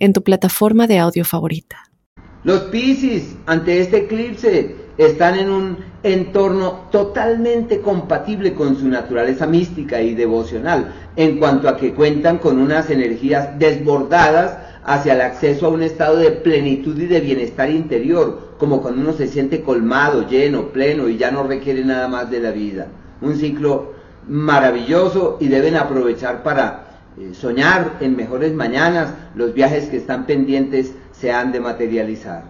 en tu plataforma de audio favorita. Los Piscis, ante este eclipse, están en un entorno totalmente compatible con su naturaleza mística y devocional, en cuanto a que cuentan con unas energías desbordadas hacia el acceso a un estado de plenitud y de bienestar interior, como cuando uno se siente colmado, lleno, pleno y ya no requiere nada más de la vida. Un ciclo maravilloso y deben aprovechar para eh, soñar en mejores mañanas, los viajes que están pendientes se han de materializar.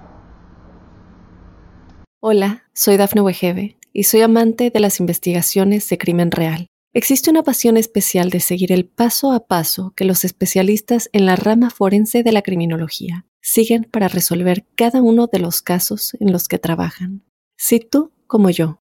Hola, soy Dafne Wegebe y soy amante de las investigaciones de crimen real. Existe una pasión especial de seguir el paso a paso que los especialistas en la rama forense de la criminología siguen para resolver cada uno de los casos en los que trabajan. Si tú, como yo,